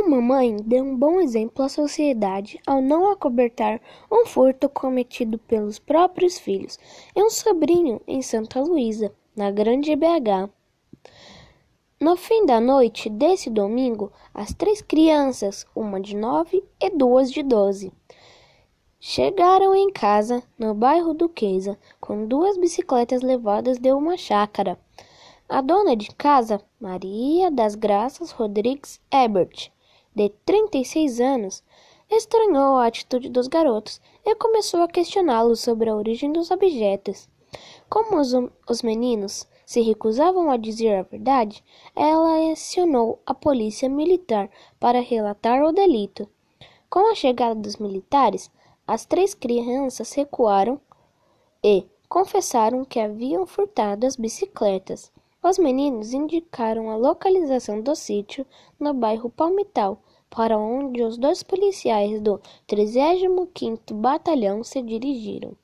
Uma mãe deu um bom exemplo à sociedade ao não acobertar um furto cometido pelos próprios filhos e um sobrinho em Santa Luísa, na Grande BH. No fim da noite desse domingo, as três crianças, uma de nove e duas de doze, chegaram em casa, no bairro Duquesa, com duas bicicletas levadas de uma chácara. A dona de casa, Maria das Graças Rodrigues Ebert, de 36 anos, estranhou a atitude dos garotos e começou a questioná-los sobre a origem dos objetos. Como os, os meninos se recusavam a dizer a verdade, ela acionou a polícia militar para relatar o delito. Com a chegada dos militares, as três crianças recuaram e confessaram que haviam furtado as bicicletas. Os meninos indicaram a localização do sítio no bairro Palmital, para onde os dois policiais do 35º Batalhão se dirigiram.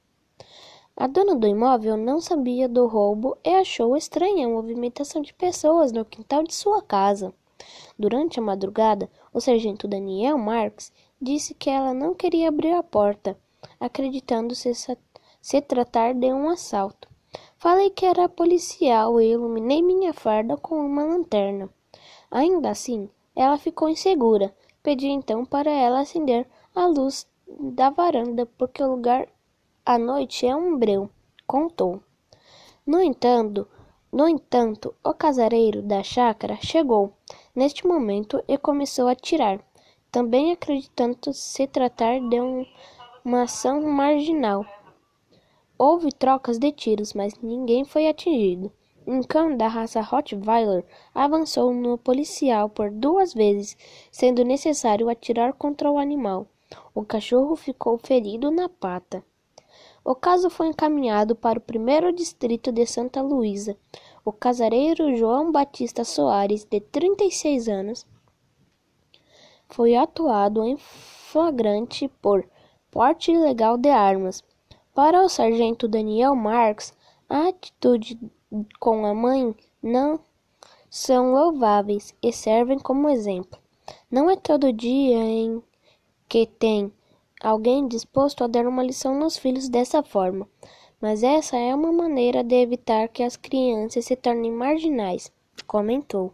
A dona do imóvel não sabia do roubo e achou estranha a movimentação de pessoas no quintal de sua casa. Durante a madrugada, o sargento Daniel Marques disse que ela não queria abrir a porta, acreditando se, se tratar de um assalto. Falei que era policial e iluminei minha farda com uma lanterna. Ainda assim, ela ficou insegura. Pedi então para ela acender a luz da varanda, porque o lugar à noite é um breu, contou. No entanto, no entanto, o casareiro da chácara chegou neste momento e começou a atirar, também acreditando se tratar de um, uma ação marginal. Houve trocas de tiros, mas ninguém foi atingido. Um cão da raça Rottweiler avançou no policial por duas vezes, sendo necessário atirar contra o animal. O cachorro ficou ferido na pata. O caso foi encaminhado para o primeiro distrito de Santa Luísa. O casareiro João Batista Soares, de 36 anos, foi atuado em flagrante por porte ilegal de armas. Para o sargento Daniel Marques, a atitude com a mãe não são louváveis e servem como exemplo. Não é todo dia em que tem alguém disposto a dar uma lição nos filhos dessa forma, mas essa é uma maneira de evitar que as crianças se tornem marginais, comentou.